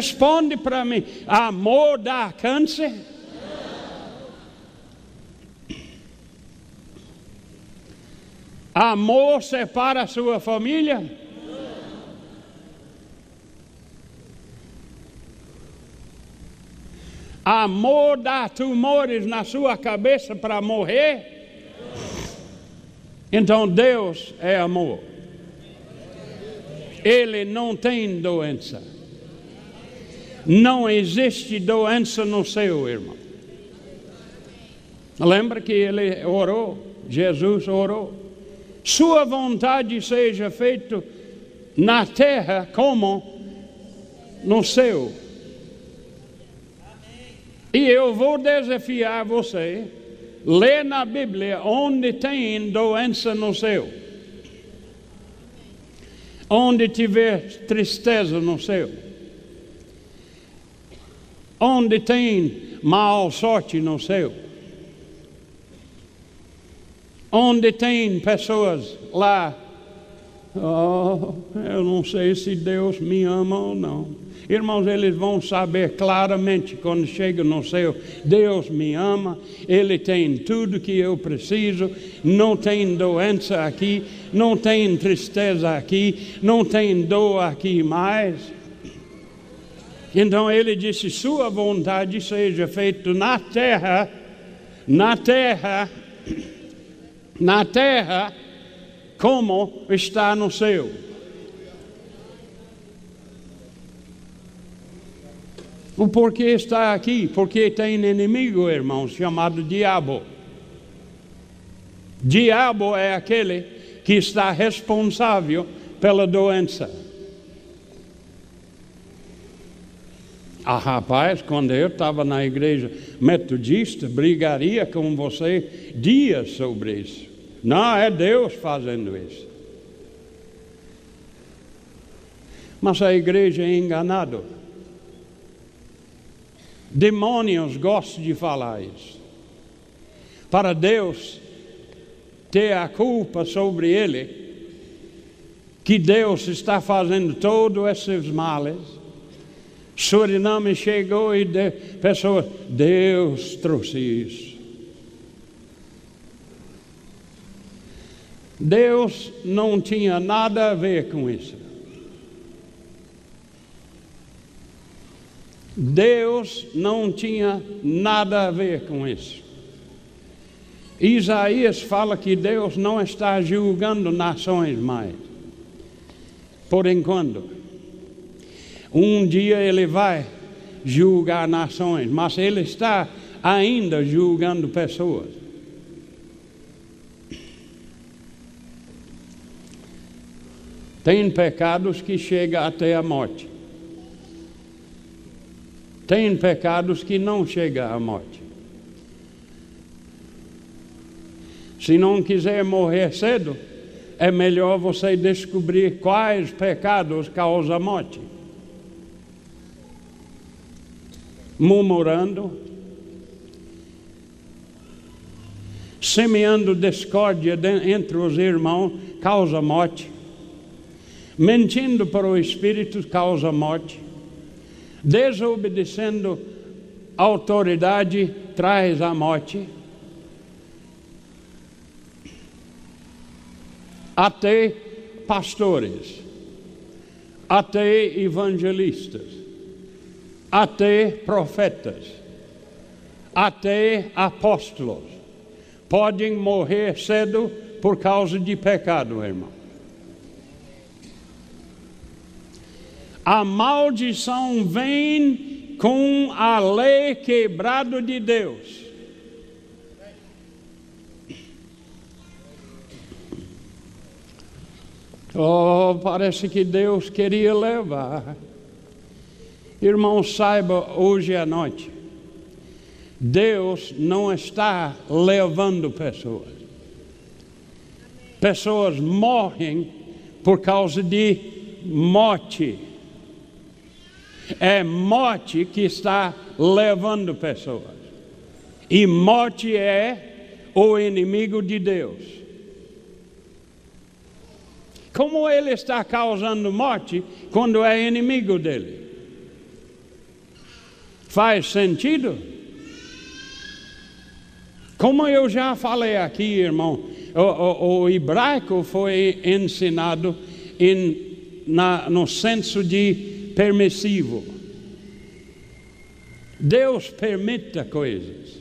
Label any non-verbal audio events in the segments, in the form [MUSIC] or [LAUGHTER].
Responde para mim: amor dá câncer? Amor separa a sua família? Amor dá tumores na sua cabeça para morrer? Então Deus é amor. Ele não tem doença. Não existe doença no seu irmão. Lembra que ele orou, Jesus orou. Sua vontade seja feita na terra como no céu. E eu vou desafiar você, ler na Bíblia onde tem doença no céu. Onde tiver tristeza no céu. Onde tem mal sorte no céu. Onde tem pessoas lá, oh, eu não sei se Deus me ama ou não. Irmãos, eles vão saber claramente quando chegam no céu: Deus me ama, Ele tem tudo que eu preciso, não tem doença aqui, não tem tristeza aqui, não tem dor aqui mais. Então ele disse: Sua vontade seja feita na terra, na terra, na terra, como está no céu. O porquê está aqui? Porque tem inimigo, irmãos, chamado diabo. Diabo é aquele que está responsável pela doença. Ah, rapaz, quando eu estava na igreja metodista, brigaria com você dias sobre isso. Não, é Deus fazendo isso. Mas a igreja é enganada. Demônios gostam de falar isso. Para Deus ter a culpa sobre ele, que Deus está fazendo todos esses males. Suriname chegou e de, pessoas, Deus trouxe isso. Deus não tinha nada a ver com isso. Deus não tinha nada a ver com isso. Isaías fala que Deus não está julgando nações mais. Por enquanto. Um dia ele vai julgar nações, mas ele está ainda julgando pessoas. Tem pecados que chegam até a morte. Tem pecados que não chegam à morte. Se não quiser morrer cedo, é melhor você descobrir quais pecados causam a morte. Murmurando, semeando discórdia entre os irmãos, causa morte. Mentindo para o Espírito causa morte desobedecendo a autoridade traz a morte. Até pastores, até evangelistas, até profetas, até apóstolos podem morrer cedo por causa de pecado, irmão. A maldição vem com a lei quebrada de Deus. Oh, parece que Deus queria levar. Irmão, saiba hoje à noite. Deus não está levando pessoas. Pessoas morrem por causa de morte é morte que está levando pessoas. E morte é o inimigo de Deus. Como ele está causando morte quando é inimigo dele? Faz sentido? Como eu já falei aqui, irmão, o, o, o hebraico foi ensinado em, na, no senso de permissivo. Deus permita coisas.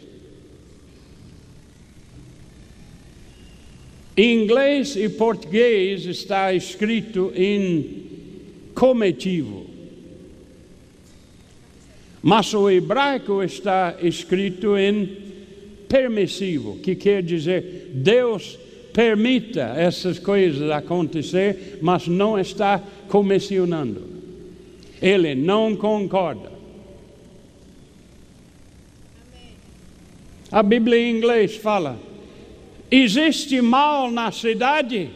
Em inglês e português está escrito em cometivo. Mas o hebraico está escrito em permissivo, que quer dizer Deus permita essas coisas acontecer, mas não está comissionando. Ele não concorda. A Bíblia em inglês fala: existe mal na cidade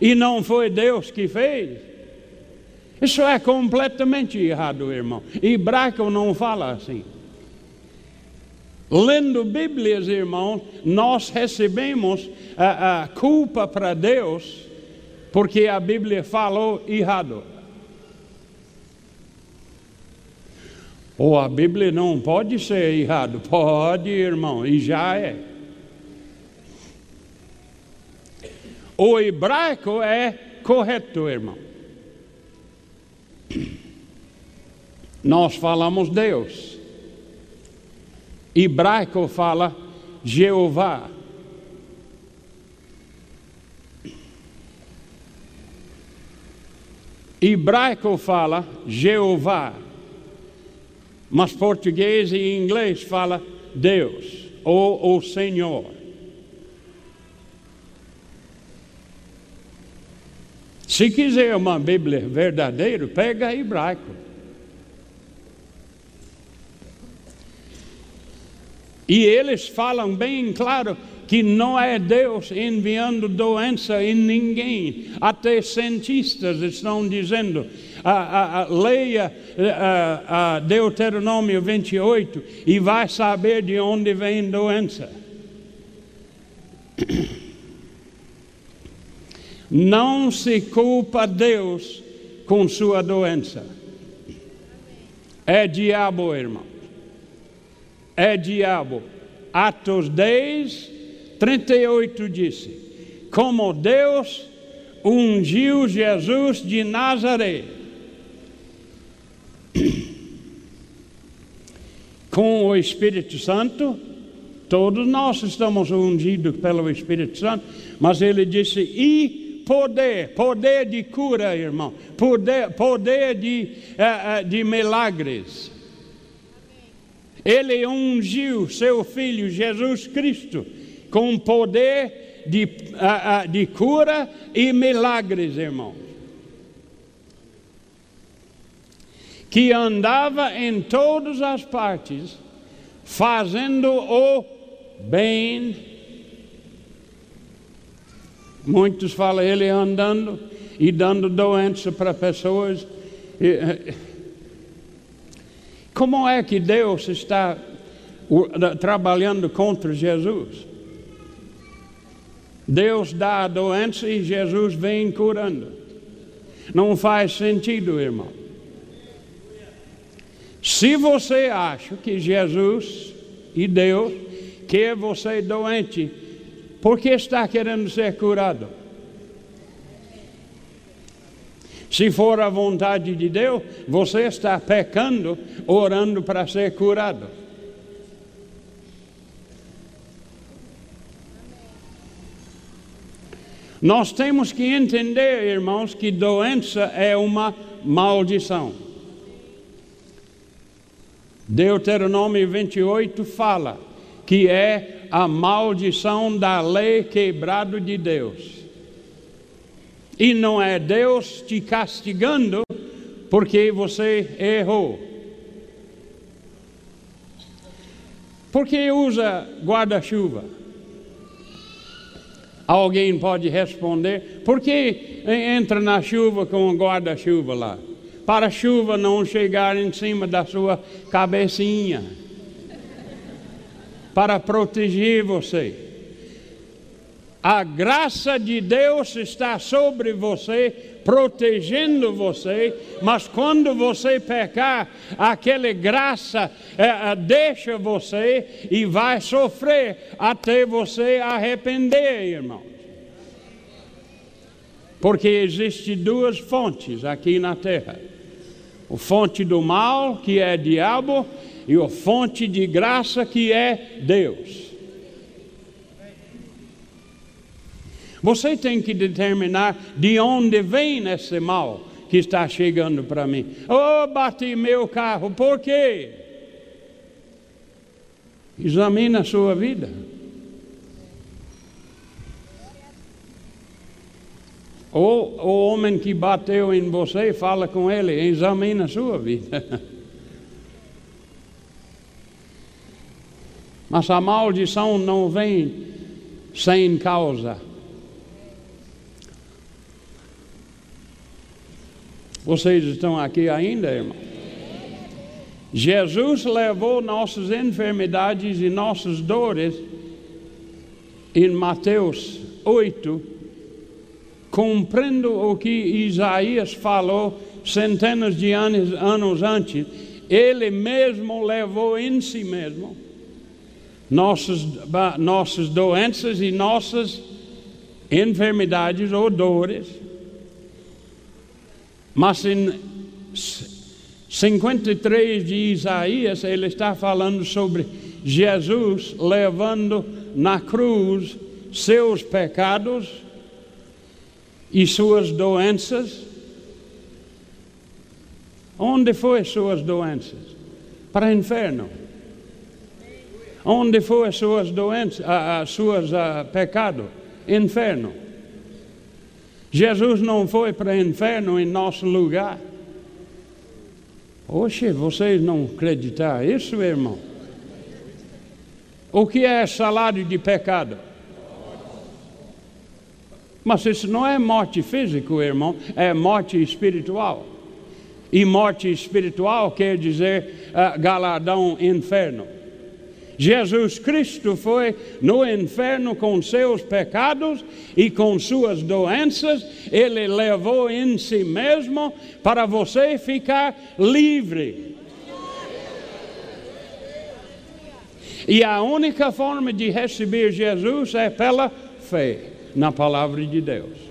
e não foi Deus que fez. Isso é completamente errado, irmão. Hebraico não fala assim. Lendo Bíblias, irmãos, nós recebemos a, a culpa para Deus porque a Bíblia falou errado. Ou a Bíblia não pode ser errado? Pode, irmão, e já é. O hebraico é correto, irmão. Nós falamos Deus. Hebraico fala Jeová. Hebraico fala Jeová. Mas português e inglês fala Deus ou o Senhor. Se quiser uma Bíblia verdadeira, pega hebraico. E eles falam bem claro que não é Deus enviando doença em ninguém. Até cientistas estão dizendo, leia Deuteronômio 28 e vai saber de onde vem doença. [COUGHS] Não se culpa Deus com sua doença. É diabo, irmão. É diabo. Atos 10, 38 disse: Como Deus ungiu Jesus de Nazaré [CLEARS THROAT] com o Espírito Santo, todos nós estamos ungidos pelo Espírito Santo, mas ele disse: e poder, poder de cura, irmão, poder, poder de, uh, uh, de milagres. Ele ungiu seu filho Jesus Cristo com poder de, de cura e milagres, irmão. Que andava em todas as partes, fazendo o bem Muitos falam ele andando e dando doença para pessoas. Como é que Deus está trabalhando contra Jesus? Deus dá a doença e Jesus vem curando. Não faz sentido, irmão. Se você acha que Jesus e Deus quer você doente, por que está querendo ser curado? Se for a vontade de Deus, você está pecando, orando para ser curado. Nós temos que entender, irmãos, que doença é uma maldição. Deuteronômio 28 fala que é a maldição da lei quebrado de Deus. E não é Deus te castigando porque você errou. Por que usa guarda-chuva? Alguém pode responder: por que entra na chuva com um guarda-chuva lá? Para a chuva não chegar em cima da sua cabecinha para proteger você. A graça de Deus está sobre você, protegendo você, mas quando você pecar, aquela graça é, deixa você e vai sofrer até você arrepender, irmãos. Porque existem duas fontes aqui na terra: o fonte do mal, que é diabo, e a fonte de graça, que é Deus. Você tem que determinar de onde vem esse mal que está chegando para mim. Oh, bati meu carro, por quê? Examine a sua vida. Ou o homem que bateu em você, fala com ele, examine a sua vida. [LAUGHS] Mas a maldição não vem sem causa. Vocês estão aqui ainda, irmão? Jesus levou nossas enfermidades e nossas dores em Mateus 8, cumprindo o que Isaías falou centenas de anos, anos antes. Ele mesmo levou em si mesmo nossas, nossas doenças e nossas enfermidades ou dores mas em 53 de Isaías, ele está falando sobre Jesus levando na cruz seus pecados e suas doenças. Onde foi suas doenças? Para o inferno. Onde foi suas doenças, as suas uh, pecados? Inferno. Jesus não foi para o inferno em nosso lugar. Oxe, vocês não acreditam isso, irmão? O que é salário de pecado? Mas isso não é morte física, irmão, é morte espiritual. E morte espiritual quer dizer uh, galardão inferno. Jesus Cristo foi no inferno com seus pecados e com suas doenças, ele levou em si mesmo para você ficar livre. E a única forma de receber Jesus é pela fé na palavra de Deus.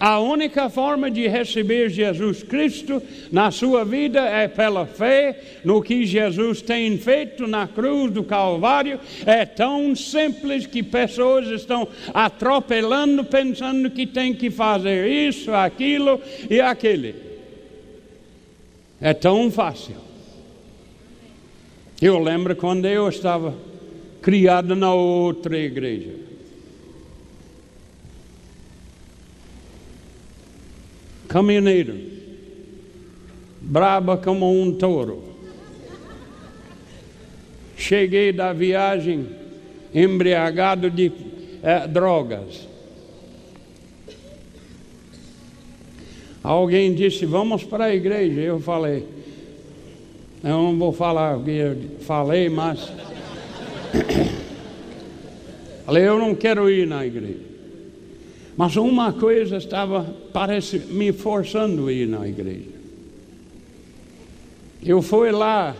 A única forma de receber Jesus Cristo na sua vida é pela fé no que Jesus tem feito na cruz do Calvário. É tão simples que pessoas estão atropelando, pensando que tem que fazer isso, aquilo e aquele. É tão fácil. Eu lembro quando eu estava criado na outra igreja. Caminhoneiro, braba como um touro. Cheguei da viagem embriagado de eh, drogas. Alguém disse: Vamos para a igreja. Eu falei: Eu não vou falar o que eu falei, mas. [COUGHS] falei: Eu não quero ir na igreja. Mas uma coisa estava, parece, me forçando a ir na igreja. Eu fui lá,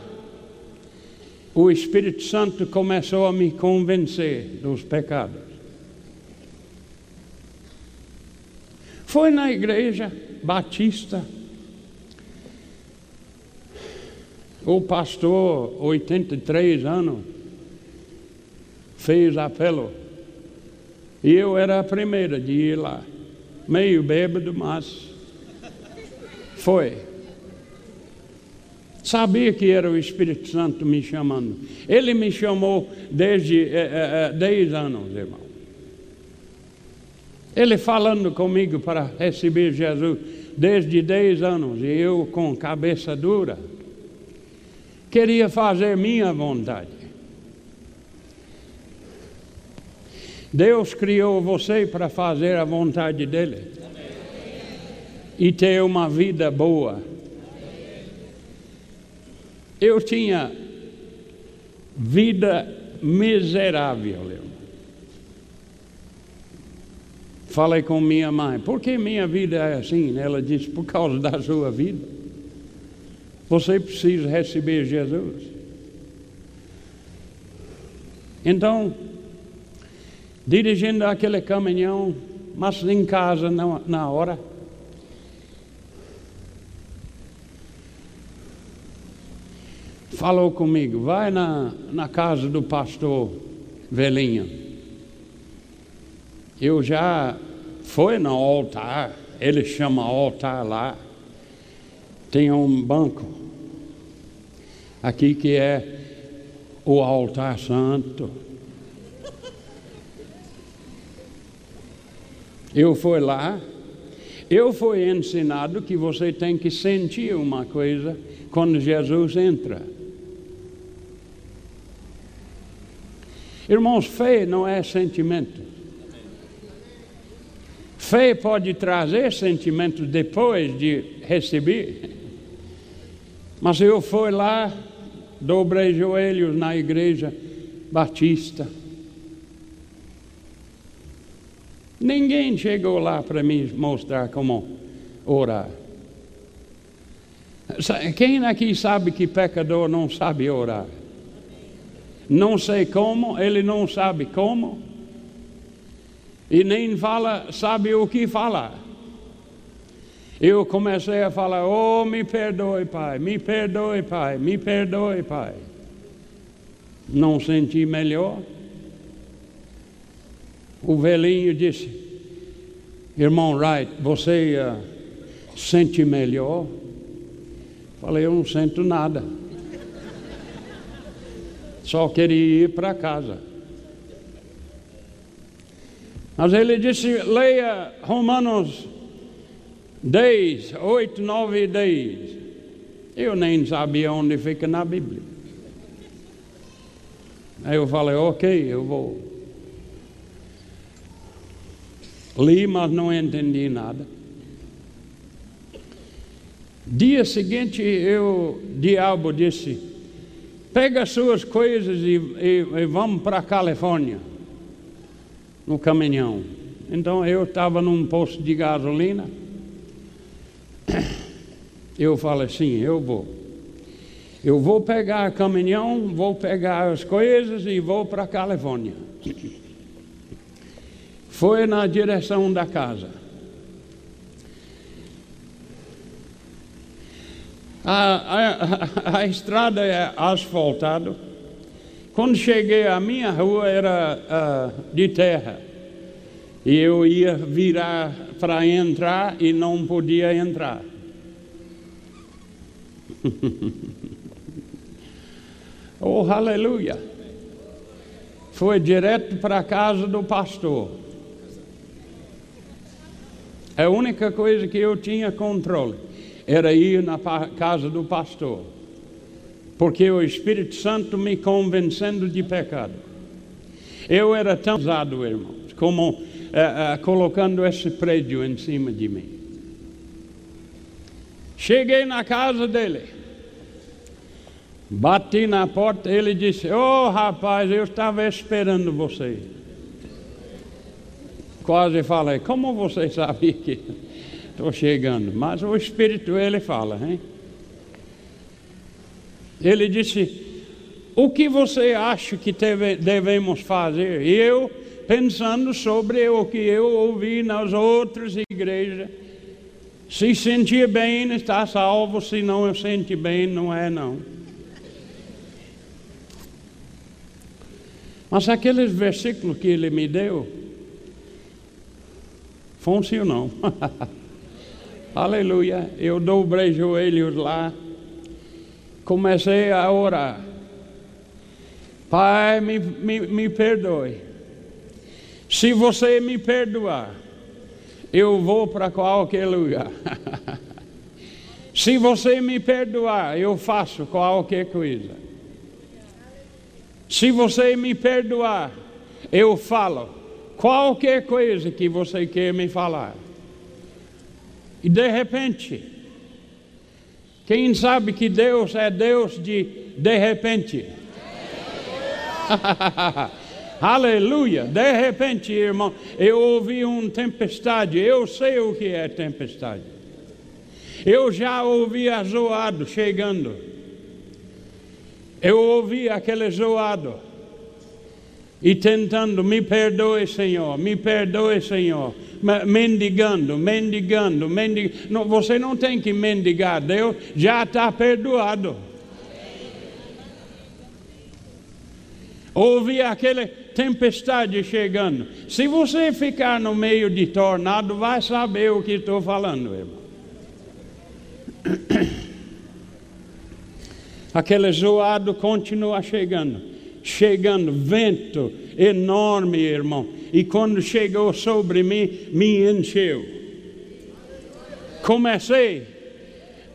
o Espírito Santo começou a me convencer dos pecados. Foi na igreja batista. O pastor, 83 anos, fez apelo e eu era a primeira de ir lá. Meio bêbado, mas foi. Sabia que era o Espírito Santo me chamando. Ele me chamou desde é, é, 10 anos, irmão. Ele falando comigo para receber Jesus desde 10 anos, e eu com cabeça dura, queria fazer minha vontade. Deus criou você para fazer a vontade dEle e ter uma vida boa. Eu tinha vida miserável. Falei com minha mãe, por que minha vida é assim? Ela disse, por causa da sua vida. Você precisa receber Jesus. Então, dirigindo aquele caminhão, mas em casa na, na hora, falou comigo, vai na, na casa do pastor Velhinho. Eu já fui no altar, ele chama altar lá. Tem um banco aqui que é o altar santo. Eu fui lá, eu fui ensinado que você tem que sentir uma coisa quando Jesus entra. Irmãos, fé não é sentimento. Fé pode trazer sentimentos depois de receber. Mas eu fui lá, dobrei joelhos na igreja batista. Ninguém chegou lá para me mostrar como orar. Quem aqui sabe que pecador não sabe orar? Não sei como, ele não sabe como e nem fala, sabe o que falar. Eu comecei a falar: Oh, me perdoe, Pai, me perdoe, Pai, me perdoe, Pai. Não senti melhor. O velhinho disse: Irmão Wright, você uh, sente melhor? Falei: Eu não sinto nada. Só queria ir para casa. Mas ele disse: leia Romanos 10, 8, 9 e 10. Eu nem sabia onde fica na Bíblia. Aí eu falei: ok, eu vou. Li, mas não entendi nada. Dia seguinte, eu, diabo disse: pega suas coisas e, e, e vamos para a Califórnia no caminhão. Então eu estava num posto de gasolina. [COUGHS] Eu falei assim: eu vou. Eu vou pegar o caminhão, vou pegar as coisas e vou para a Califórnia. [COUGHS] Foi na direção da casa. A, a, a estrada é asfaltada. Quando cheguei à minha rua era uh, de terra. E eu ia virar para entrar e não podia entrar. [LAUGHS] oh, aleluia! Foi direto para a casa do pastor. A única coisa que eu tinha controle era ir na casa do pastor porque o Espírito Santo me convencendo de pecado. Eu era tão usado, irmãos, como uh, uh, colocando esse prédio em cima de mim. Cheguei na casa dele, bati na porta, ele disse: Oh rapaz, eu estava esperando você. Quase falei: Como você sabia que estou chegando? Mas o Espírito ele fala, hein? Ele disse: O que você acha que deve, devemos fazer? E eu, pensando sobre o que eu ouvi nas outras igrejas, se sentir bem, está salvo, se não se sente bem, não é não. Mas aqueles versículos que ele me deu, funcionou. [LAUGHS] Aleluia. Eu dobrei joelhos lá comecei a orar. Pai, me, me, me perdoe. Se você me perdoar, eu vou para qualquer lugar. [LAUGHS] Se você me perdoar, eu faço qualquer coisa. Se você me perdoar, eu falo qualquer coisa que você quer me falar. E de repente, quem sabe que Deus é Deus de de repente? [LAUGHS] Aleluia. De repente, irmão, eu ouvi uma tempestade. Eu sei o que é tempestade. Eu já ouvi a zoado chegando. Eu ouvi aquele zoado. E tentando, me perdoe, Senhor, me perdoe, Senhor. Mendigando, mendigando, mendigando. Não, você não tem que mendigar, Deus já está perdoado. Ouvi aquela tempestade chegando. Se você ficar no meio de tornado, vai saber o que estou falando, irmão. [COUGHS] Aquele zoado continua chegando, chegando, vento enorme, irmão. E quando chegou sobre mim, me encheu. Comecei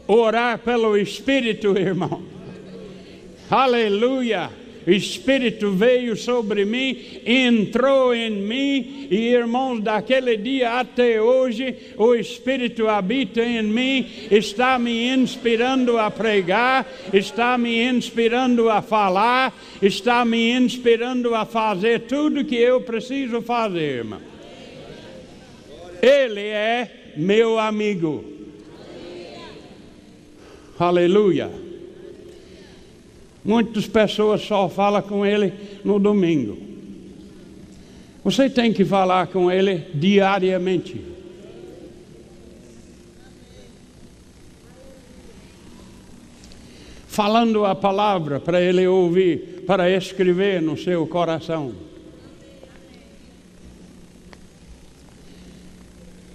a orar pelo Espírito, irmão. Aleluia o Espírito veio sobre mim, entrou em mim, e irmãos, daquele dia até hoje, o Espírito habita em mim, está me inspirando a pregar, está me inspirando a falar, está me inspirando a fazer tudo que eu preciso fazer, irmão. Ele é meu amigo. Aleluia. Muitas pessoas só falam com ele no domingo. Você tem que falar com ele diariamente. Falando a palavra para ele ouvir, para escrever no seu coração.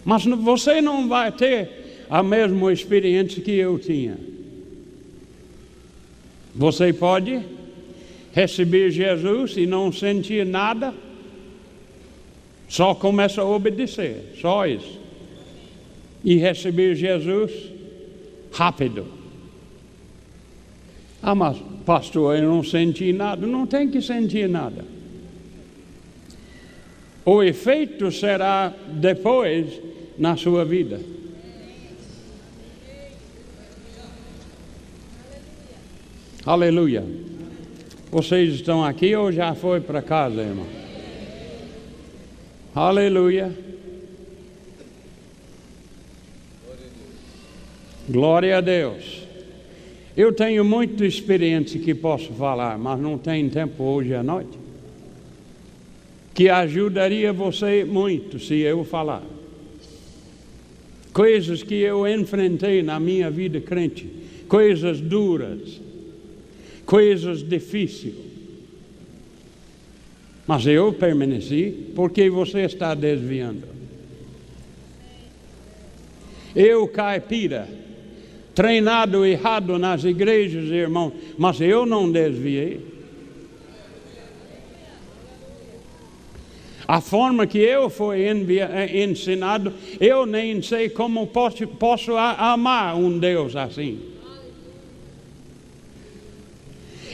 Mas você não vai ter a mesma experiência que eu tinha. Você pode receber Jesus e não sentir nada, só começa a obedecer, só isso. E receber Jesus rápido. Ah, mas pastor, eu não senti nada. Não tem que sentir nada. O efeito será depois na sua vida. Aleluia. Vocês estão aqui ou já foi para casa, irmão? Aleluia. Glória a Deus. Eu tenho muita experiência que posso falar, mas não tenho tempo hoje à noite. Que ajudaria você muito se eu falar. Coisas que eu enfrentei na minha vida crente, coisas duras coisas difíceis. Mas eu permaneci porque você está desviando. Eu, caipira, treinado errado nas igrejas, irmão, mas eu não desviei. A forma que eu fui eh, ensinado, eu nem sei como posso, posso amar um Deus assim.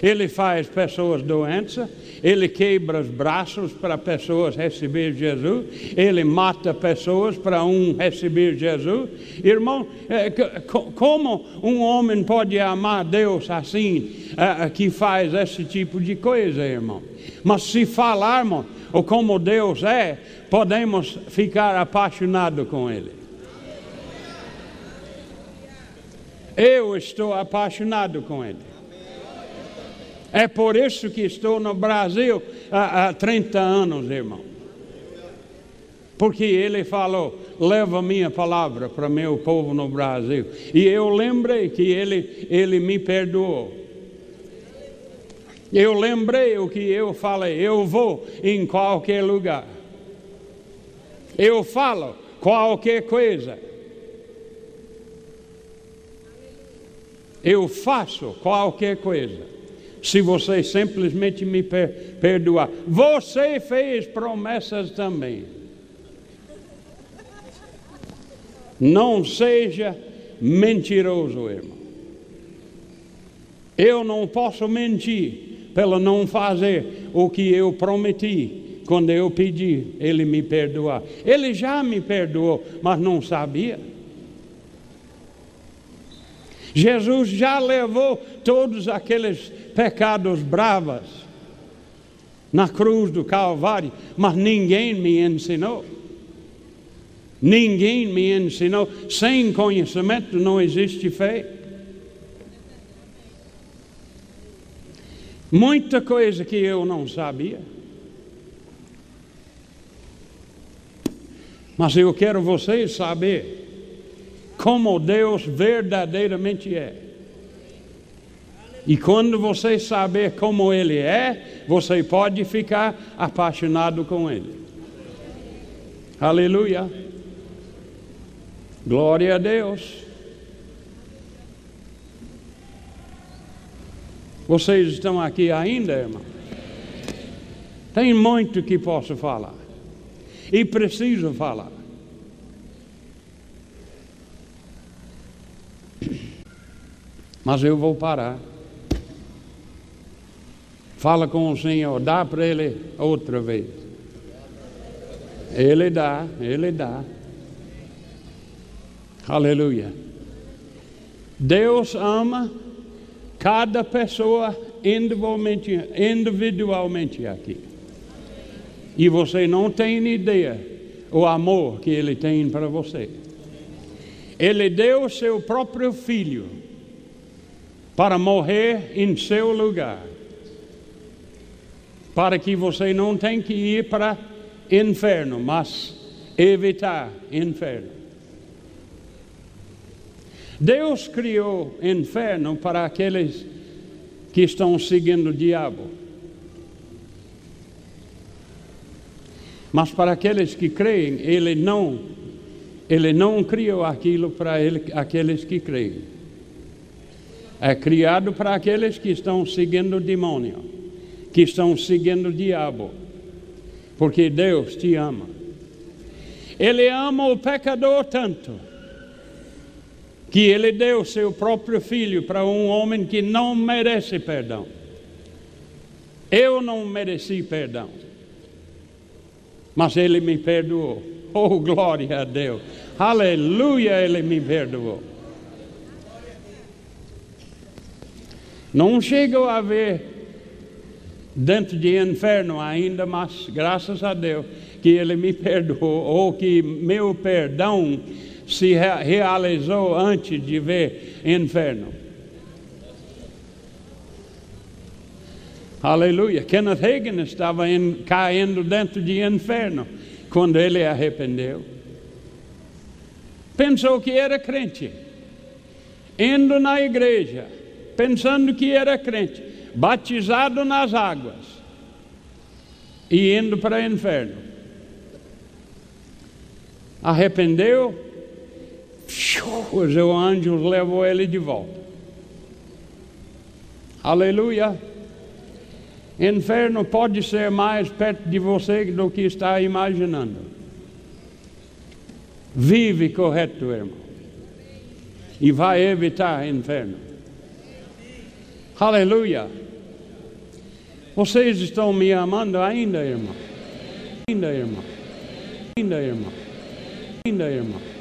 Ele faz pessoas doentes, ele quebra os braços para pessoas receber Jesus, ele mata pessoas para um receber Jesus. Irmão, é, como um homem pode amar Deus assim, é, que faz esse tipo de coisa, irmão? Mas se falarmos ou como Deus é, podemos ficar apaixonados com Ele. Eu estou apaixonado com Ele. É por isso que estou no Brasil há, há 30 anos, irmão. Porque ele falou: leva minha palavra para meu povo no Brasil. E eu lembrei que ele, ele me perdoou. Eu lembrei o que eu falei: eu vou em qualquer lugar. Eu falo qualquer coisa. Eu faço qualquer coisa se você simplesmente me per perdoar. Você fez promessas também. Não seja mentiroso, irmão. Eu não posso mentir pelo não fazer o que eu prometi quando eu pedi ele me perdoar. Ele já me perdoou, mas não sabia. Jesus já levou todos aqueles pecados bravos na cruz do Calvário, mas ninguém me ensinou. Ninguém me ensinou. Sem conhecimento não existe fé. Muita coisa que eu não sabia. Mas eu quero vocês saber como Deus verdadeiramente é. E quando você saber como Ele é, você pode ficar apaixonado com Ele. Aleluia. Glória a Deus. Vocês estão aqui ainda, irmão? Tem muito que posso falar. E preciso falar. Mas eu vou parar. Fala com o Senhor, dá para Ele outra vez. Ele dá, Ele dá. Aleluia. Deus ama cada pessoa individualmente, individualmente aqui. E você não tem ideia o amor que Ele tem para você. Ele deu seu próprio filho para morrer em seu lugar, para que você não tenha que ir para inferno, mas evitar inferno. Deus criou inferno para aqueles que estão seguindo o diabo. Mas para aqueles que creem, ele não, ele não criou aquilo para ele, aqueles que creem. É criado para aqueles que estão seguindo o demônio, que estão seguindo o diabo. Porque Deus te ama. Ele ama o pecador tanto que ele deu seu próprio filho para um homem que não merece perdão. Eu não mereci perdão, mas ele me perdoou. Oh, glória a Deus! Aleluia, ele me perdoou. Não chego a ver dentro de inferno ainda, mas graças a Deus que ele me [LAUGHS] perdoou, ou que meu perdão se realizou antes de ver inferno. Aleluia. Kenneth Hagin estava in, caindo dentro de inferno quando ele arrependeu. Pensou que era crente, indo na igreja, pensando que era crente, batizado nas águas e indo para o inferno. Arrependeu, o anjo levou ele de volta. Aleluia. Inferno pode ser mais perto de você do que está imaginando. Vive correto, irmão. E vai evitar inferno. Aleluia. Vocês estão me amando ainda, irmão? Ainda, irmão? Ainda, irmão? Ainda, irmão?